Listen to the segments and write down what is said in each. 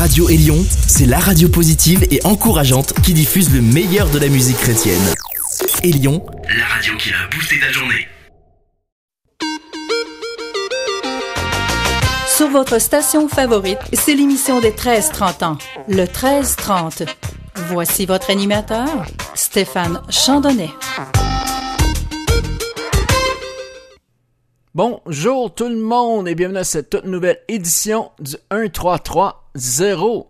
Radio Élion, c'est la radio positive et encourageante qui diffuse le meilleur de la musique chrétienne. Élion, la radio qui a boosté ta journée. Sur votre station favorite, c'est l'émission des 13-30 ans, le 13-30. Voici votre animateur, Stéphane Chandonnet. Bonjour tout le monde et bienvenue à cette toute nouvelle édition du 1330.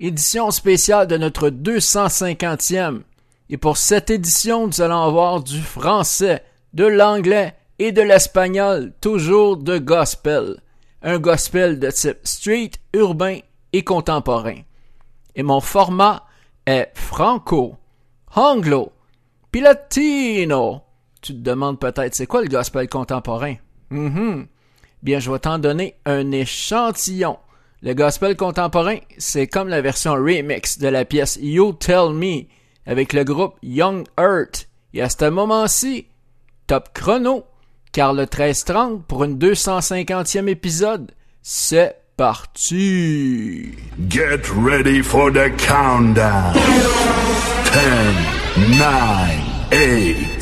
Édition spéciale de notre 250e. Et pour cette édition, nous allons avoir du français, de l'anglais et de l'espagnol, toujours de gospel. Un gospel de type street, urbain et contemporain. Et mon format est franco, anglo, puis latino tu te demandes peut-être, c'est quoi le gospel contemporain? Mm Bien, je vais t'en donner un échantillon. Le gospel contemporain, c'est comme la version remix de la pièce You Tell Me avec le groupe Young Earth. Et à ce moment-ci, top chrono, car le 1330 pour une 250e épisode, c'est parti. Get ready for the countdown. 10, 9, eight,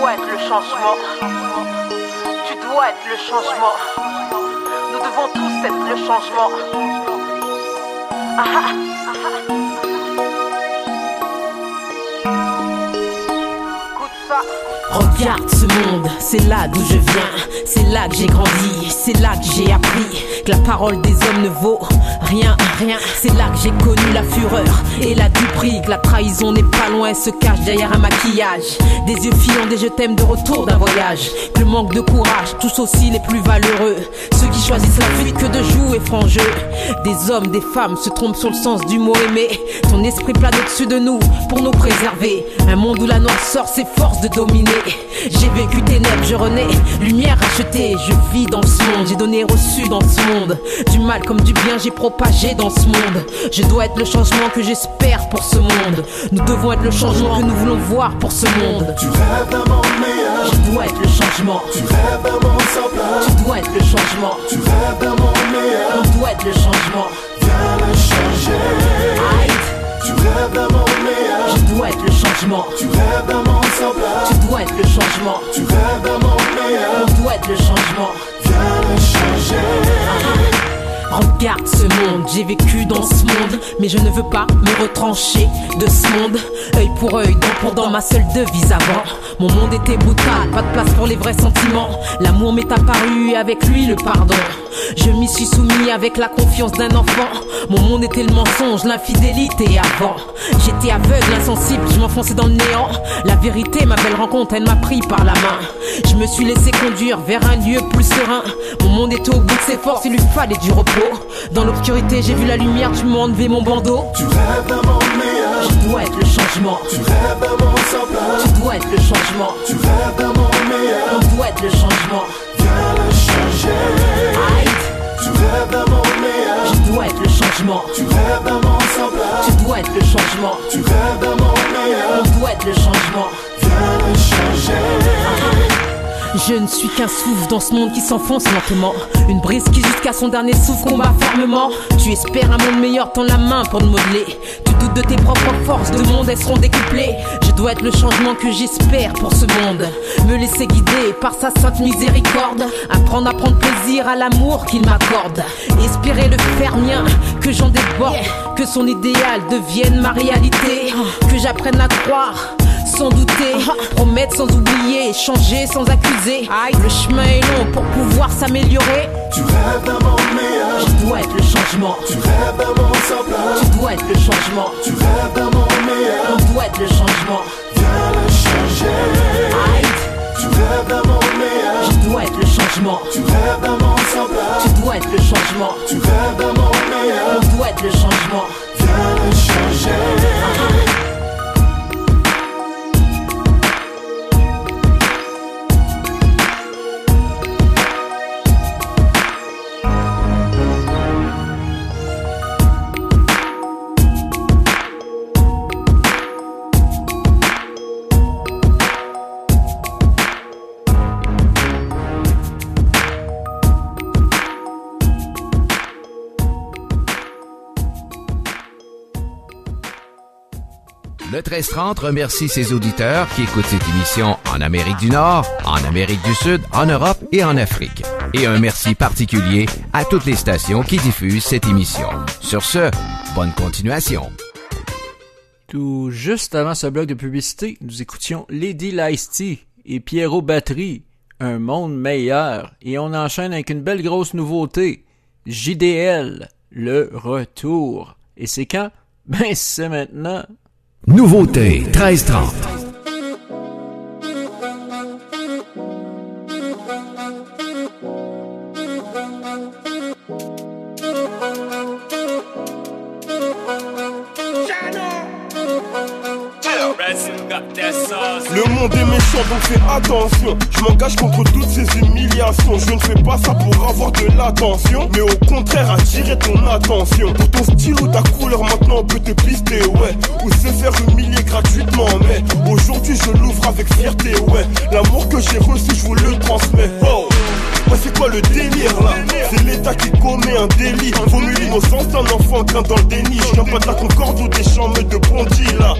dois être le changement. Tu dois être le changement. Nous devons tous être le changement. Ah, ah, ah, ça. Regarde ce monde, c'est là d'où je viens, c'est là que j'ai grandi, c'est là que j'ai appris que la parole des hommes ne vaut rien, rien. C'est là que j'ai connu la fureur et la duperie, que la trahison n'est pas loin, se cache derrière un maquillage. Des yeux filants, des je t'aime de retour d'un voyage. Que le manque de courage tous aussi les plus valeureux. Ceux qui choisissent la fuite que de jouer franc jeu. Des hommes, des femmes se trompent sur le sens du mot aimé. Ton esprit plane au-dessus de nous pour nous préserver. Un monde où la noirceur s'efforce de dominer. J'ai vécu ténèbres, je renais, lumière rachetée. Je vis dans ce monde, j'ai donné reçu dans ce monde. Du mal comme du bien, j'ai propagé dans ce monde. Je dois être le changement que j'espère pour ce monde. Nous devons être le changement que nous voulons voir pour ce monde. Tu rêves d'un monde meilleur. Je dois être le changement. Tu rêves d'un monde semblable. Tu dois être le changement. Tu rêves d'un monde meilleur. On doit être le changement. Viens le changer. Tu rêves d'un monde meilleur. Je dois être le changement. Tu rêves d'un monde semblable. Tu dois être le changement. Tu rêves d'un monde meilleur. On doit être le changement. Viens le changer. Regarde ce monde, j'ai vécu dans ce monde, mais je ne veux pas me retrancher de ce monde. Œil pour œil, dent pour dent, ma seule devise avant. Mon monde était brutal, pas de place pour les vrais sentiments. L'amour m'est apparu avec lui le pardon. Je m'y suis soumis avec la confiance d'un enfant. Mon monde était le mensonge, l'infidélité avant. J'étais aveugle, insensible, je m'enfonçais dans le néant. La vérité, ma belle rencontre, elle m'a pris par la main. Je me suis laissé conduire vers un lieu plus serein. Mon monde était au bout de ses forces, il lui fallait du repos. Dans l'obscurité, j'ai vu la lumière, tu m'as enlevé mon bandeau. Tu rêves d'un monde meilleur. Je dois être le changement. Tu rêves d'un monde semblable. Tu dois être le changement. Tu rêves d'un monde meilleur. On doit être le changement. Viens le changer. Aïe. Tu rêves d'un monde meilleur. Je dois être le changement. Tu rêves d'un monde semblable. Tu dois être le changement. Tu rêves d'un monde meilleur. On doit être le changement. Viens le changer. Je ne suis qu'un souffle dans ce monde qui s'enfonce lentement. Une brise qui jusqu'à son dernier souffle combat fermement. Tu espères un monde meilleur, tends la main pour le modeler. Tu doutes de tes propres forces, de monde elles seront décuplées. Je dois être le changement que j'espère pour ce monde. Me laisser guider par sa sainte miséricorde. Apprendre à prendre plaisir à l'amour qu'il m'accorde. Espérer le faire mien, que j'en déborde. Que son idéal devienne ma réalité. Que j'apprenne à croire sans douter, promettre sans oublier, changer sans accuser. Le chemin est long pour pouvoir s'améliorer. Tu rêves d'un monde meilleur. Je dois être le changement. Tu rêves d'un monde semblable. Tu dois être le changement. Tu rêves d'un monde meilleur. On doit être le changement. Viens le changer. Aïe. Tu rêves d'un monde meilleur. Je dois être le changement. Tu rêves d'un monde semblable. Tu dois être le changement. Tu rêves d'un monde meilleur. On doit être le changement. Viens le changer. 1330 remercie ses auditeurs qui écoutent cette émission en Amérique du Nord, en Amérique du Sud, en Europe et en Afrique. Et un merci particulier à toutes les stations qui diffusent cette émission. Sur ce, bonne continuation. Tout juste avant ce bloc de publicité, nous écoutions Lady Lice et Pierrot Battery, Un monde meilleur. Et on enchaîne avec une belle grosse nouveauté, JDL, le retour. Et c'est quand? Ben c'est maintenant. Nouveauté 1330. Le monde est donc fais attention. Je m'engage contre toutes ces humiliations. Je ne fais pas ça pour avoir de l'attention Mais au contraire attirer ton attention. Pour ton style ou ta couleur maintenant on peut te pister ouais. Ou se faire humilier gratuitement Mais aujourd'hui je l'ouvre avec fierté ouais. L'amour que j'ai reçu je vous le transmets. Oh Ouais, c'est quoi le délire là C'est l'État qui commet un délit. Vaut l'innocence d'un enfant qu'un dans le déni. Je pas de la concorde ou des chambres de Bondy là.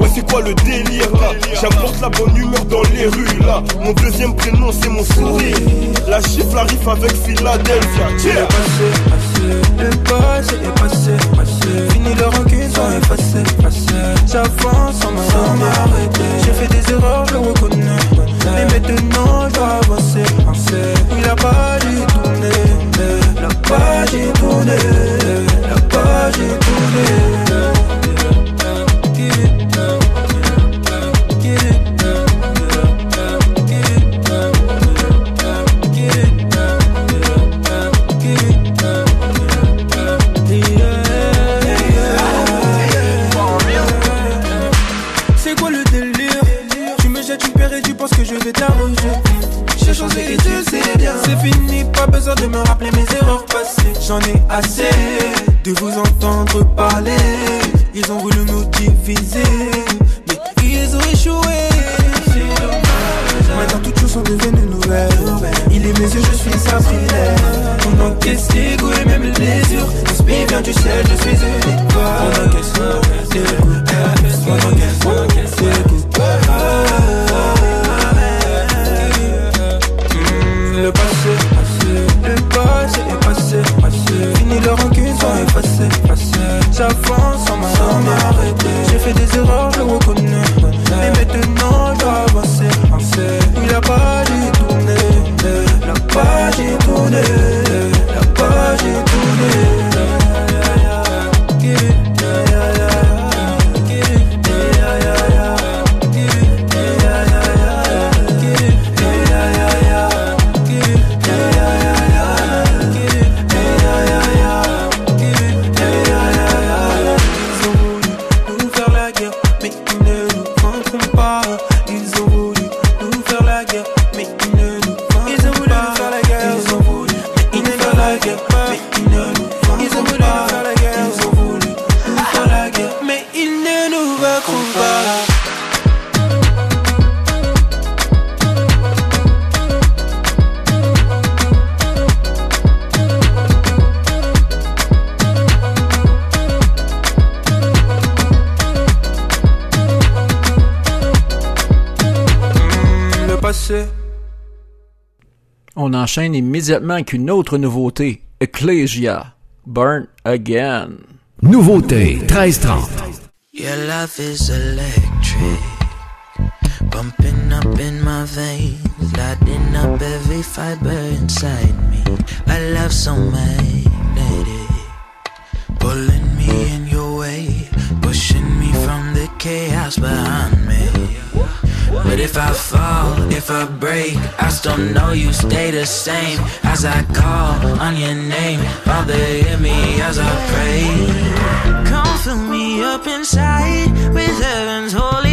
Ouais, c'est quoi le délire là J'apporte la bonne humeur dans les rues là. Mon deuxième prénom, c'est mon sourire. La chiffre arrive avec Philadelphia. Yeah. Le passé est passé, passé. Fini le rancune, sont effacés, J'avance sans m'arrêter. J'ai fait des erreurs, je le reconnais. Mais maintenant je dois avancer Il a pas détourné La page est tournée La page est tournée. pas besoin de me rappeler mes erreurs passées. J'en ai assez de vous entendre parler. Ils ont voulu nous diviser, mais ils ont échoué. Maintenant toutes choses sont devenues nouvelles Il est mes yeux, je suis sacrilège On encaisse les goûts et même les yeux L'esprit vient du ciel, je suis une étoile On encaisse, for s'enchaîne immédiatement avec autre nouveauté, Ecclesia, Burn Again. Nouveauté 1330. Your love is electric, pumping up in my veins, lighting up every fiber inside me. I love so magnetic, pulling me in your way, pushing me from the chaos behind But if I fall, if I break, I still know you stay the same. As I call on your name, Father hear me as I pray. Come fill me up inside with heaven's holy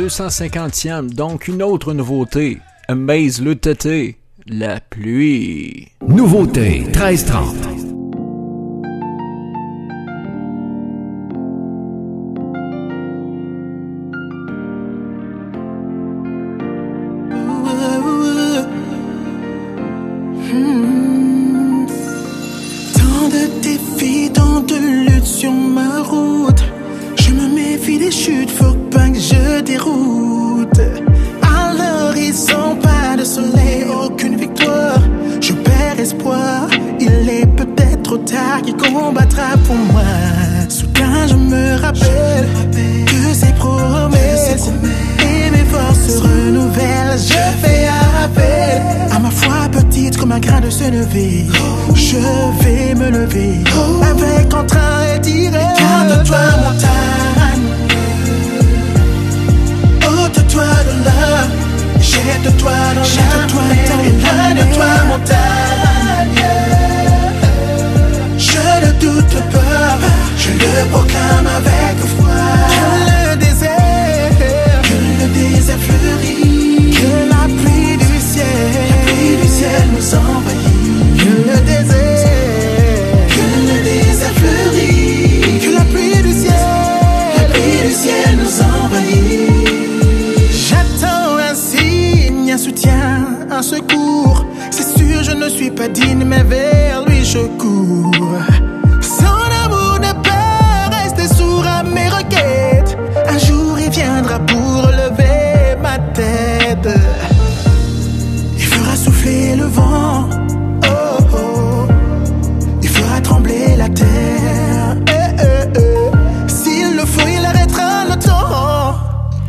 250e, donc une autre nouveauté. Amaze le tété, la pluie. Nouveauté 1330. Pour moi. Soudain, je me rappelle que ces promesses et mes forces se renouvellent. Je fais appel à ma foi petite comme un grain de se lever. Je vais me lever avec entrain et dire Garde-toi, montagne. Ôte-toi de là. Jette-toi dans Jette-toi Éloigne-toi, montagne. Je le proclame avec foi. Que le désert, que le désert fleurit. Que la pluie du ciel, la pluie du ciel nous envahit. Que le désert, que le désert fleurit. Que la pluie du ciel, la pluie du ciel nous envahit. J'attends un signe, un soutien, un secours. C'est sûr, je ne suis pas digne, mais vers lui je cours. Pour lever ma tête. Il fera souffler le vent. Oh, oh. Il fera trembler la terre. Eh, eh, eh. S'il le faut, il arrêtera le temps.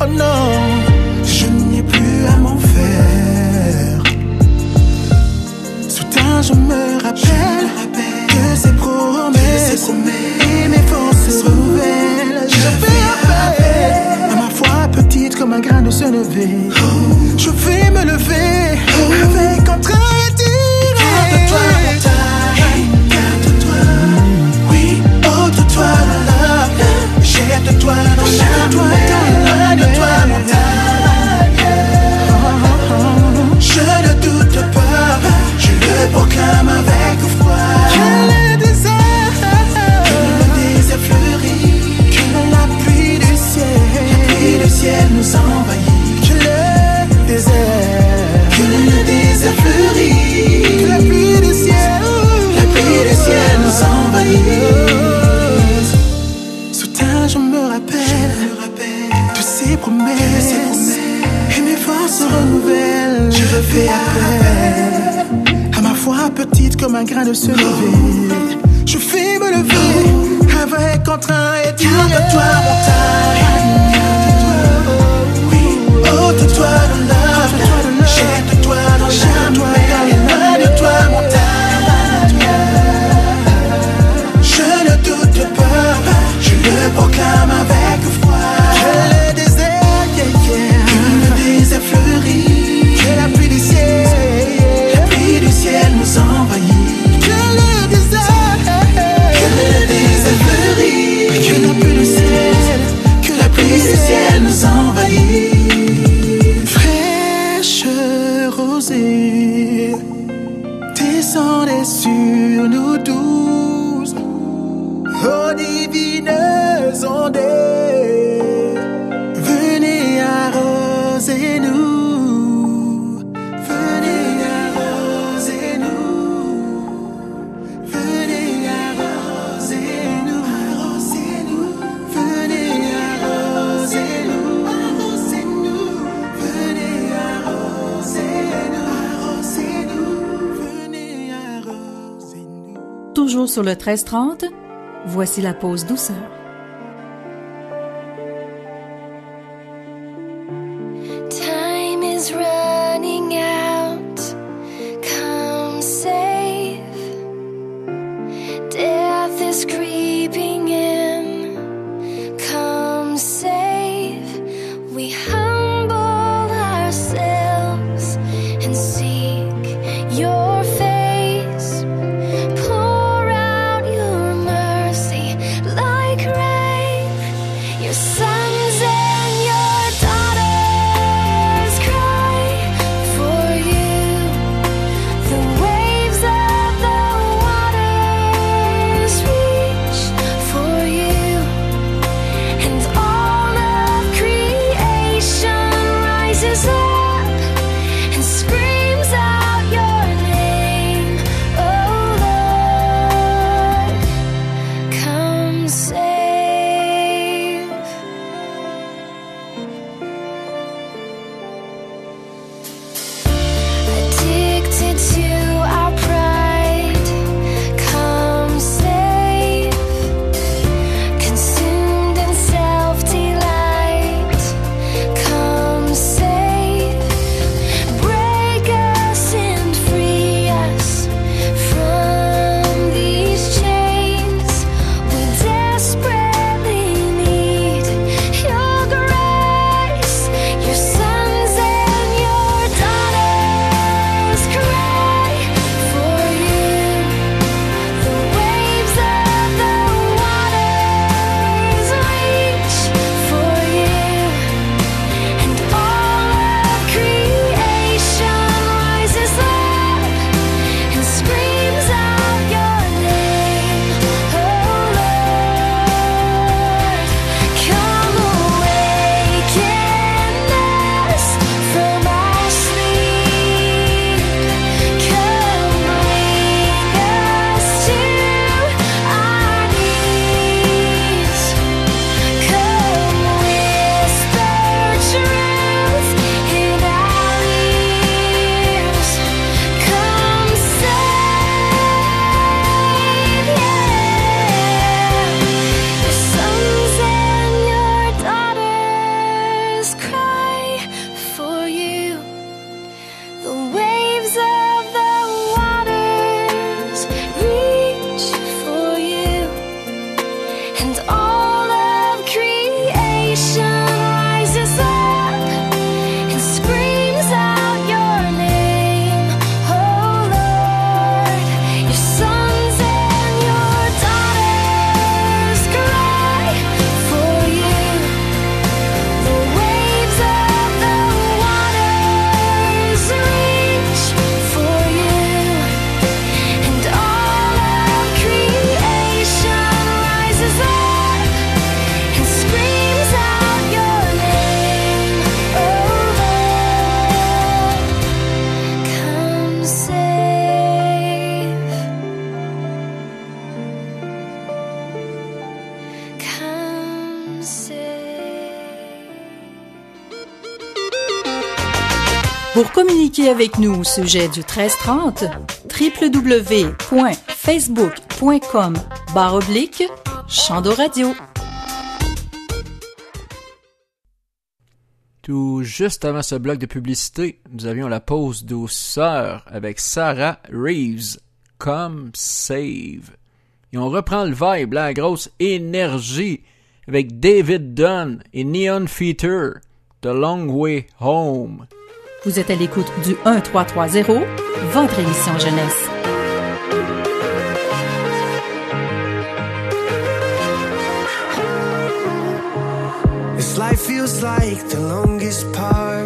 Oh non, je n'ai plus à m'en faire. Soudain, je me rappelle Je vais me lever Toujours sur le 1330, voici la pause douceur. avec nous au sujet du 1330, www.facebook.com barre oblique Chando Radio. Tout juste avant ce bloc de publicité, nous avions la pause douceur avec Sarah Reeves, comme Save. Et on reprend le vibe, la grosse énergie, avec David Dunn et Neon Feature, The Long Way Home. Vous êtes à l'écoute du 1330, votre émission jeunesse. This life feels like the longest part.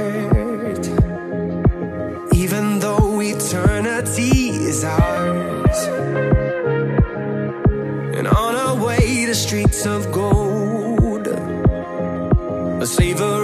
Even though eternity is ours. And on our way to streets of gold, a savor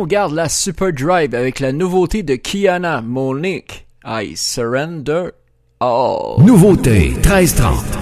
on garde la Super Drive avec la nouveauté de Kiana Monique. I surrender all. Nouveauté 1330.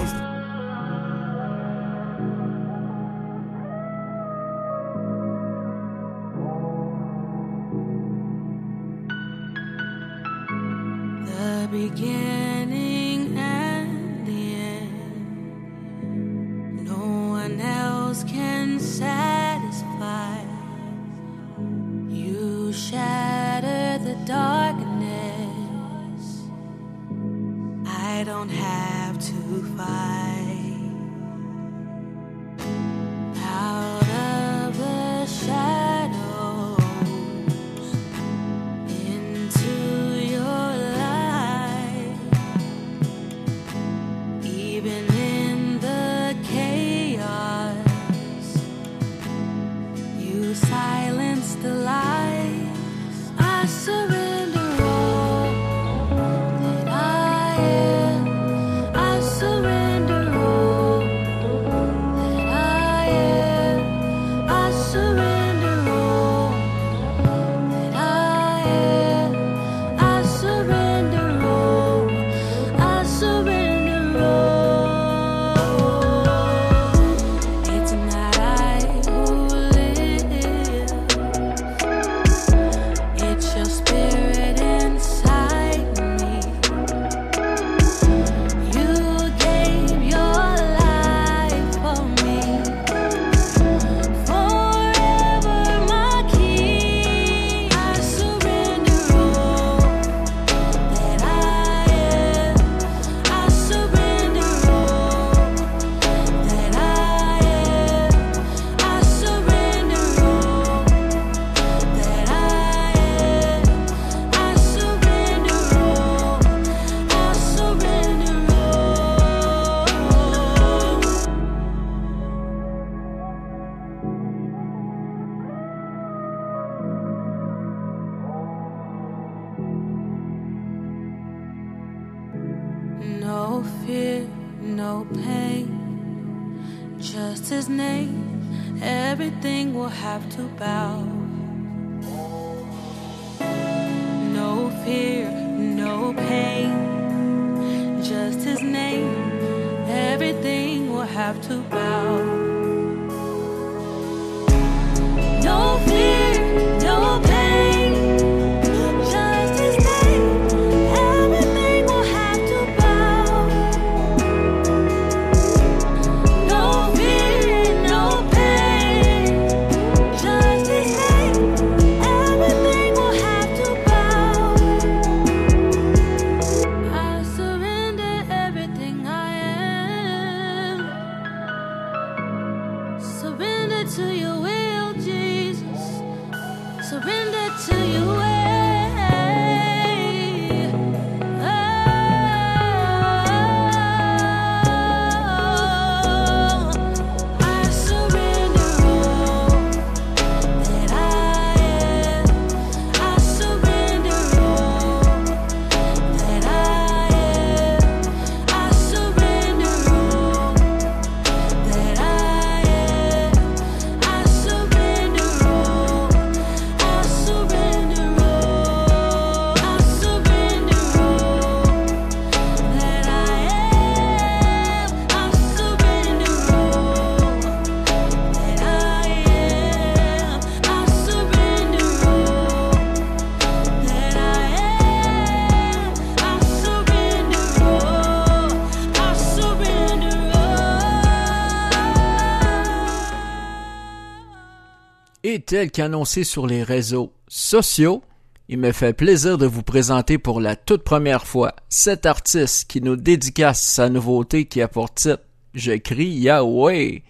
Tel qu'annoncé sur les réseaux sociaux, il me fait plaisir de vous présenter pour la toute première fois cet artiste qui nous dédicace sa nouveauté qui a pour titre Je crie Yahweh.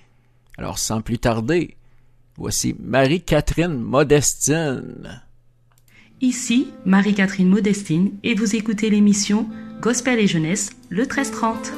Alors sans plus tarder, voici Marie-Catherine Modestine. Ici Marie-Catherine Modestine et vous écoutez l'émission Gospel et Jeunesse le 1330.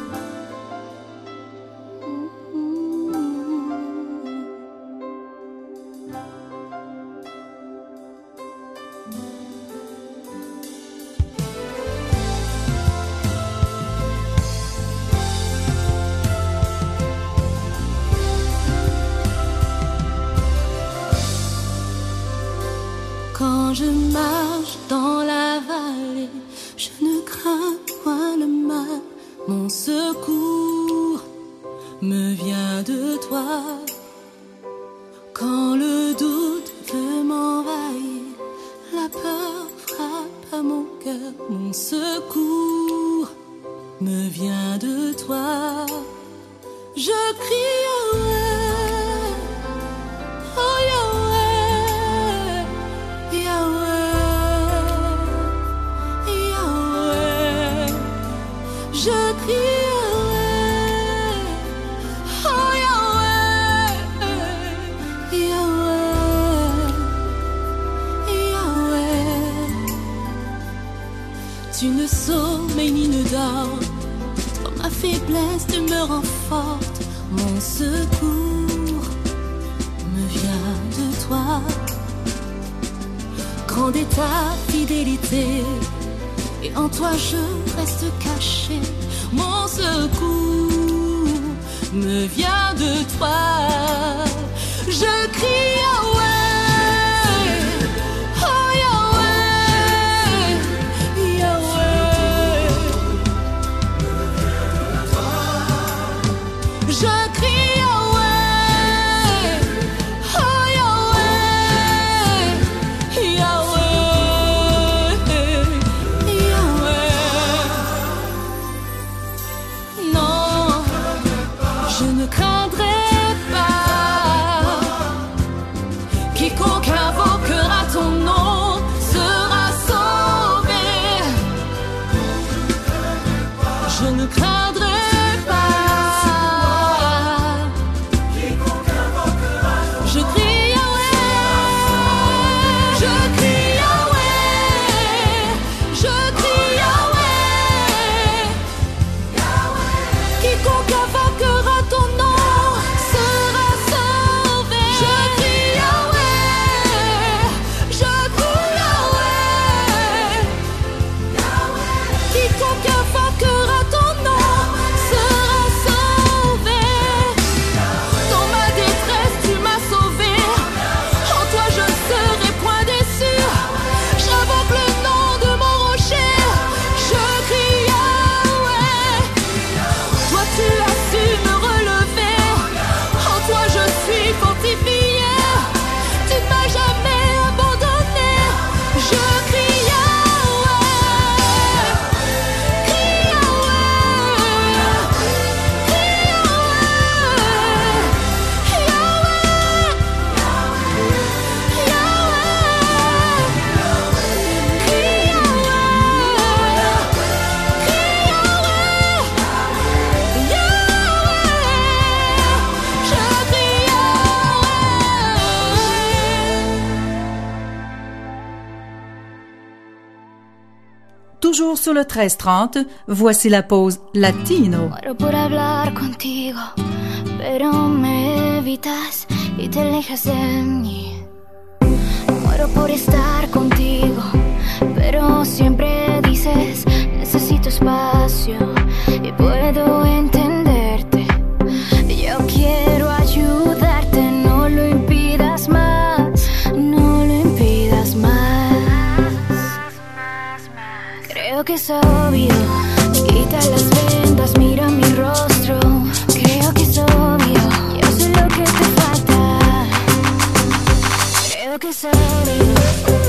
Le mal? Mon secours me vient de toi. Quand le doute veut m'envahir, la peur frappe à mon cœur. Mon secours me vient de toi. Je crie Sommeilles ni ne. Dans ma faiblesse, tu me renfortes. Mon secours me vient de toi. Grande est ta fidélité, et en toi je reste caché. Mon secours me vient de toi. Je crie Yahweh, sur le 1330, voici la pause latino. Muero por hablar contigo, pero me evitas y te alejas de mí. Muero por estar contigo, pero siempre dices necesito espacio y puedo entenderte. Que es obvio. Quita las vendas, mira mi rostro. Creo que es obvio. Yo sé lo que te falta. Creo que es obvio.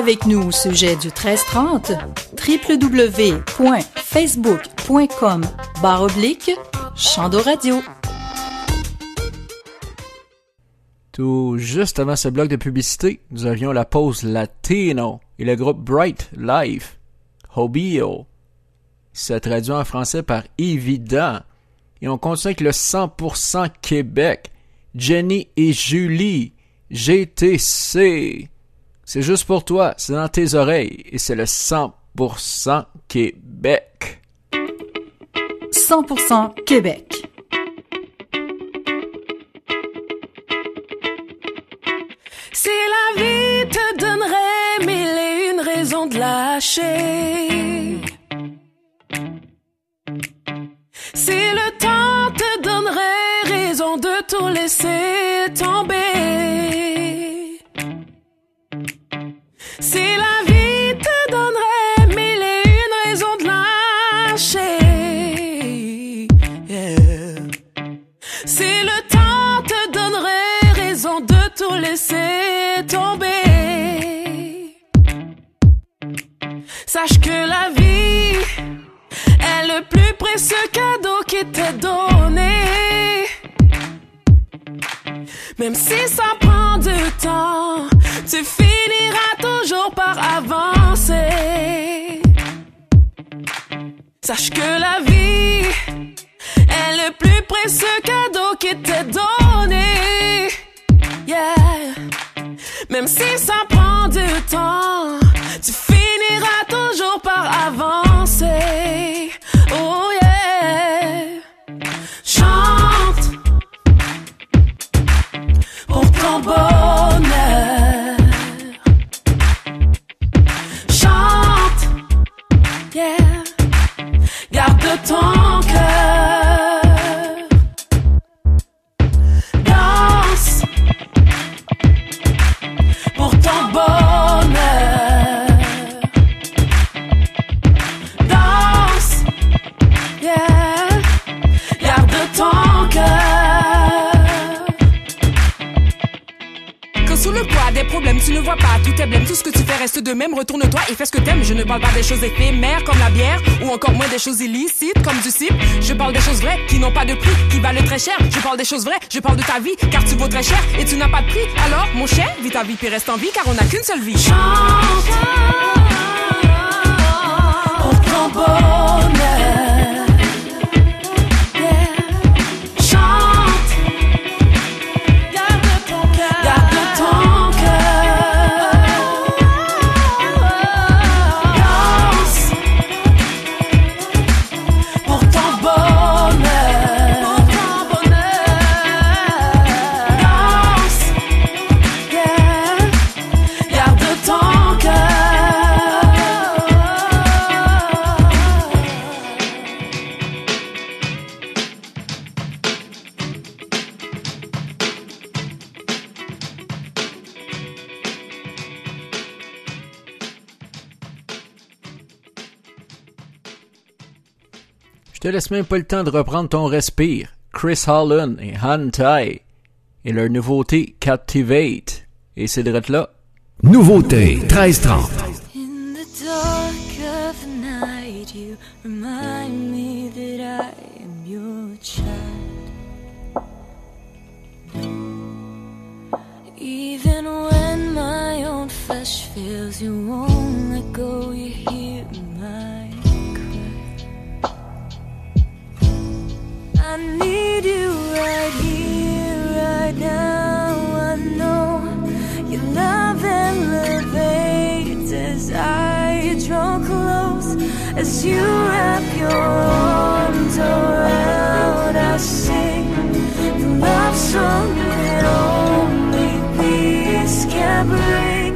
Avec nous au sujet du 1330, www.facebook.com barre oblique Radio. Tout juste avant ce bloc de publicité, nous avions la pause Latino et le groupe Bright Life, Hobio. Ça traduit en français par évident. Et on continue avec le 100% Québec, Jenny et Julie, GTC. C'est juste pour toi, c'est dans tes oreilles et c'est le 100% Québec. 100% Québec. Si la vie te donnerait mille et une raisons de lâcher. Si le temps te donnerait raison de tout laisser tomber. Si le temps te donnerait raison de tout laisser tomber. Sache que la vie est le plus précieux cadeau qui t'est donné. Même si ça prend du temps, tu finiras toujours par avancer. Sache que la vie est le plus précieux cadeau qui t'est donné. Yeah. Même si ça prend du temps, tu finiras toujours par avancer. Oh yeah. Chante pour ton bonheur. Garde ton cœur. Tu ne vois pas tout est blême. Tout ce que tu fais reste de même. Retourne-toi et fais ce que t'aimes. Je ne parle pas des choses éphémères comme la bière ou encore moins des choses illicites comme du cible. Je parle des choses vraies qui n'ont pas de prix, qui valent très cher. Je parle des choses vraies, je parle de ta vie car tu vaux très cher et tu n'as pas de prix. Alors, mon cher, vis ta vie puis reste en vie car on n'a qu'une seule vie. pour ton bonheur. Laisse même pas le temps de reprendre ton respire. Chris Holland et Han Tai. Et leur nouveauté Captivate. Et c'est de là. Nouveauté 1330. In the dark of the night, you remind me that I am your child. Even when my own flesh fails, you won't let go. You I need you right here, right now. I know your love elevates as I draw close, as you wrap your arms around. I sing the love song that only peace can bring.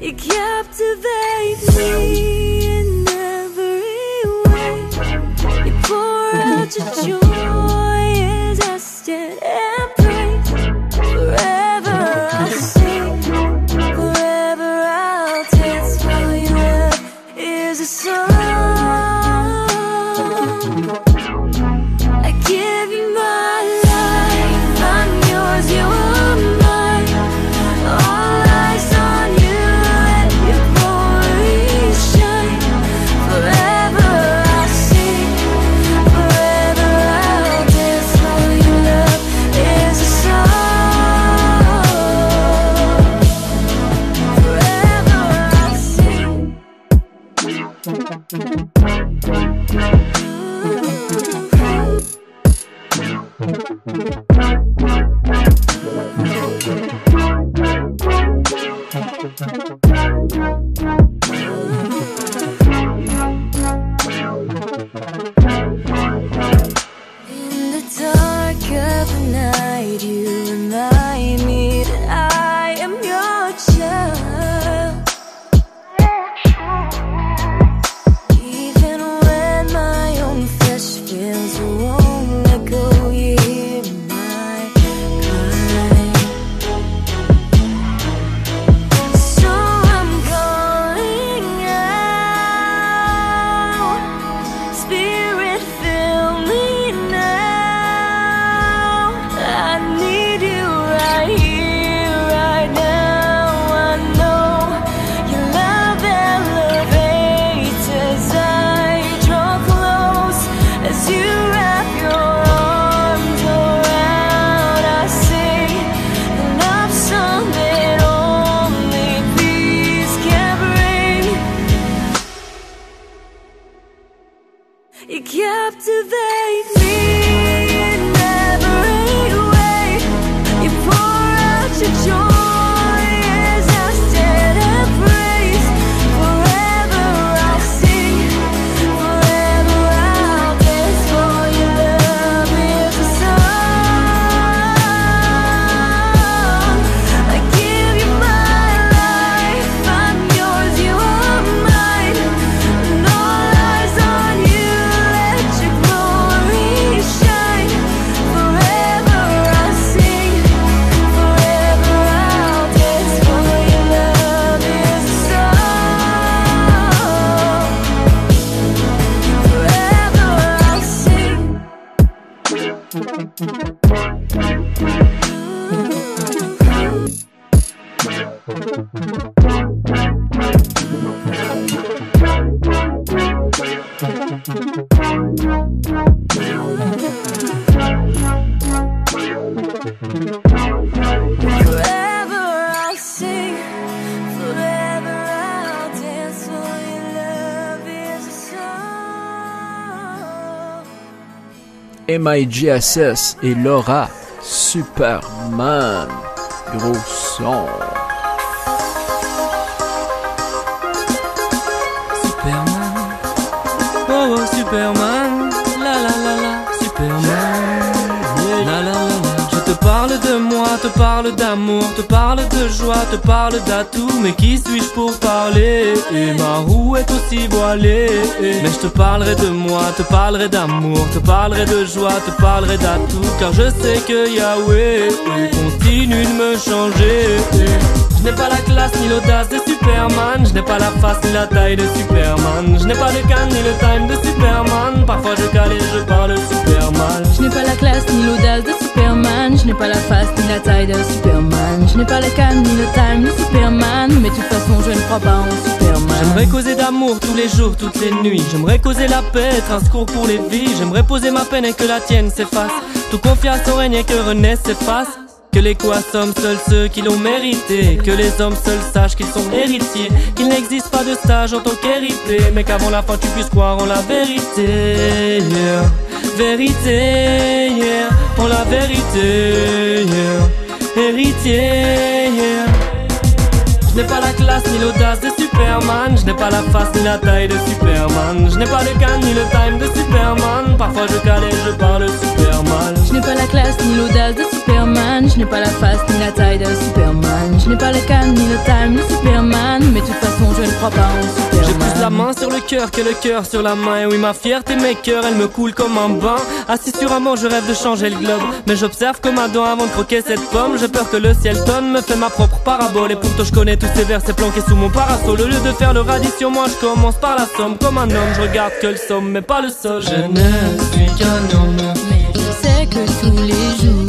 You captivate me in every way. You pour out your joy wasted MIGSS et Laura Superman. Gros son. Superman. Oh, oh, Superman. Parle de moi, te parle d'amour, te parle de joie, te parle d'atout. Mais qui suis-je pour parler? Et ma roue est aussi voilée. Mais je te parlerai de moi, te parlerai d'amour, te parlerai de joie, te parlerai d'atout. Car je sais que Yahweh continue de me changer. Je n'ai pas la classe ni l'audace super Superman. Je n'ai pas la face ni la taille de Superman. Je n'ai pas le can ni le time de Superman. Parfois je cale et je parle Superman. Je n'ai pas la classe ni l'audace de Superman. Je n'ai pas la face ni la taille de Superman. Je n'ai pas le calme ni le time de Superman. Mais de toute façon, je ne crois pas en Superman. J'aimerais causer d'amour tous les jours, toutes les nuits. J'aimerais causer la paix, être un secours pour les vies. J'aimerais poser ma peine et que la tienne s'efface. Tout à son règne et que renaisse s'efface. Que les quoi sommes seuls ceux qui l'ont mérité. Que les hommes seuls sachent qu'ils sont héritiers. Qu'il n'existe pas de stage en tant qu'hérité. Mais qu'avant la fin tu puisses croire en la vérité. Vérité. En la vérité, yeah. Héritier. Je n'ai pas la classe ni l'audace de Superman. Je n'ai pas la face ni la taille de Superman. Je n'ai pas le can ni le time de Superman. Parfois je cale et je parle Superman. Je n'ai pas la classe ni l'audace de Superman. Je n'ai pas la face ni la taille de Superman. Je n'ai pas le calme ni le time de Superman. Mais de toute façon, je ne crois pas en Superman. J'ai plus la main sur le cœur que le cœur sur la main. Et oui, ma fierté, mes cœurs, elle me coule comme un bain. Assis sur un banc, je rêve de changer le globe. Mais j'observe comme un dent avant de croquer cette pomme. J'ai peur que le ciel tonne, me fait ma propre parabole. Et pourtant, je connais tous ces versets planqués sous mon parasol. Au lieu de faire le radis moi, je commence par la somme. Comme un homme, je regarde que le somme, mais pas le sol. Je ne suis qu'un homme. Mais je sais que tous les jours,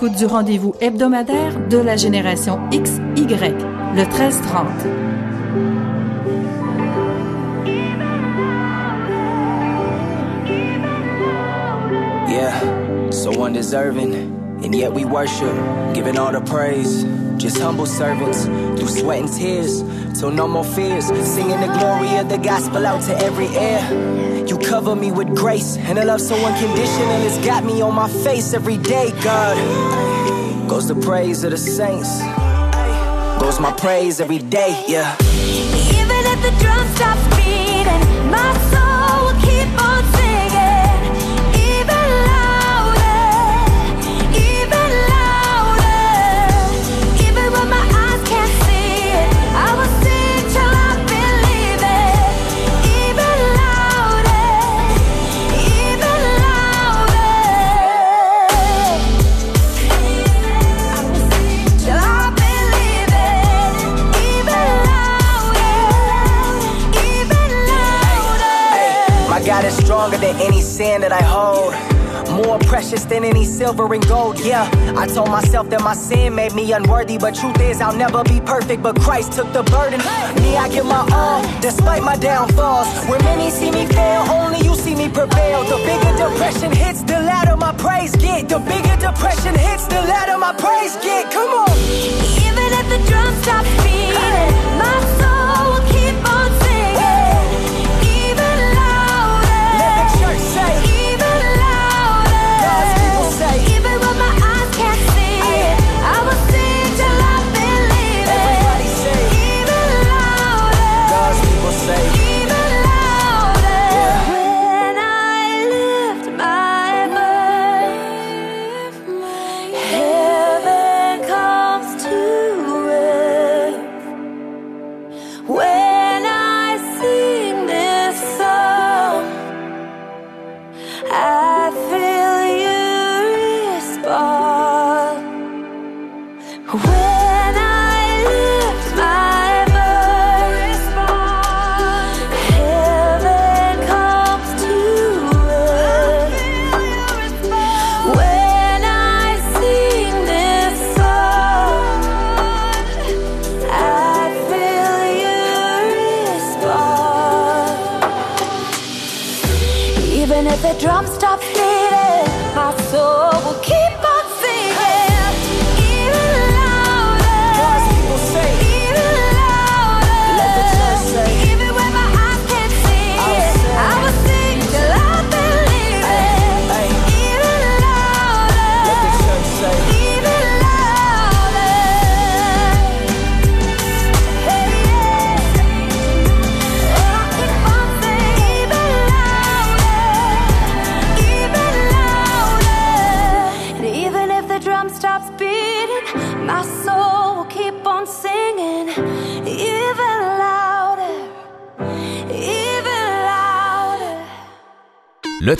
l'écoute du rendez-vous hebdomadaire de la génération XY, le 1330. Yeah, so undeserving, and yet we worship, giving all the praise. Just humble servants through sweat and tears, till no more fears. Singing the glory of the gospel out to every ear. You cover me with grace, and a love so unconditional. It's got me on my face every day, God. Goes the praise of the saints, goes my praise every day, yeah. Even if the drum stops beating, my than any sin that I hold. More precious than any silver and gold, yeah. I told myself that my sin made me unworthy, but truth is, I'll never be perfect. But Christ took the burden. Me, I give my all, despite my downfalls. Where many see me fail, only you see me prevail. The bigger depression hits, the louder my praise get. The bigger depression hits, the louder my praise get. Come on. Even if the drum stops beating,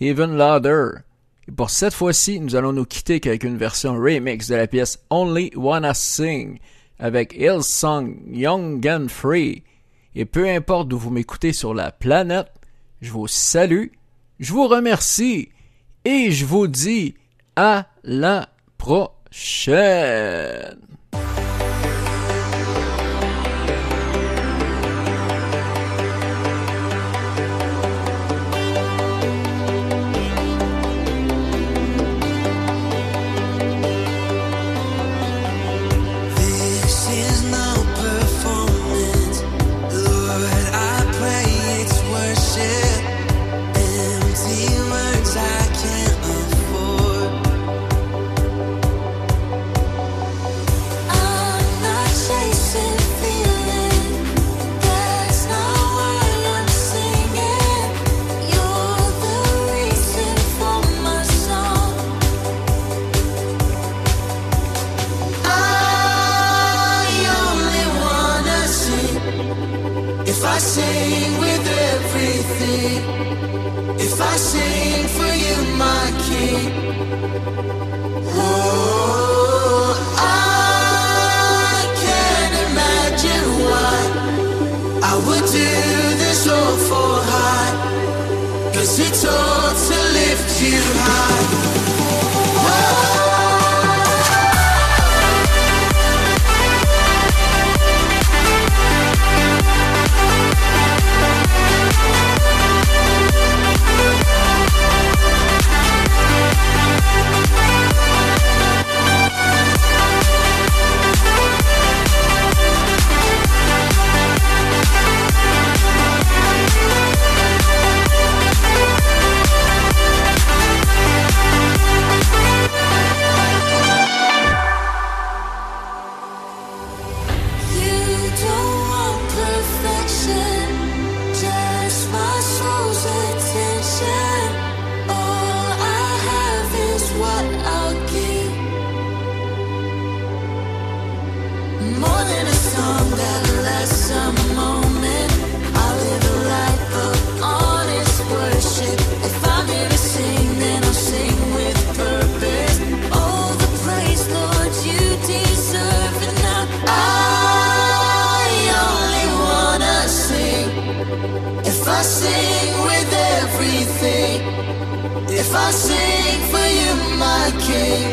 Even Louder. Et pour cette fois-ci, nous allons nous quitter avec une version remix de la pièce Only Wanna Sing avec Hillsong Young and Free. Et peu importe d'où vous m'écoutez sur la planète, je vous salue, je vous remercie et je vous dis à la prochaine. I sing with everything, if I sing for you, my King.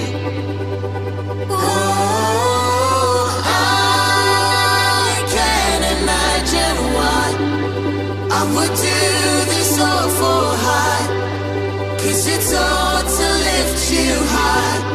Oh, I can't imagine why I would do this all for high. Cause it's all to lift you high.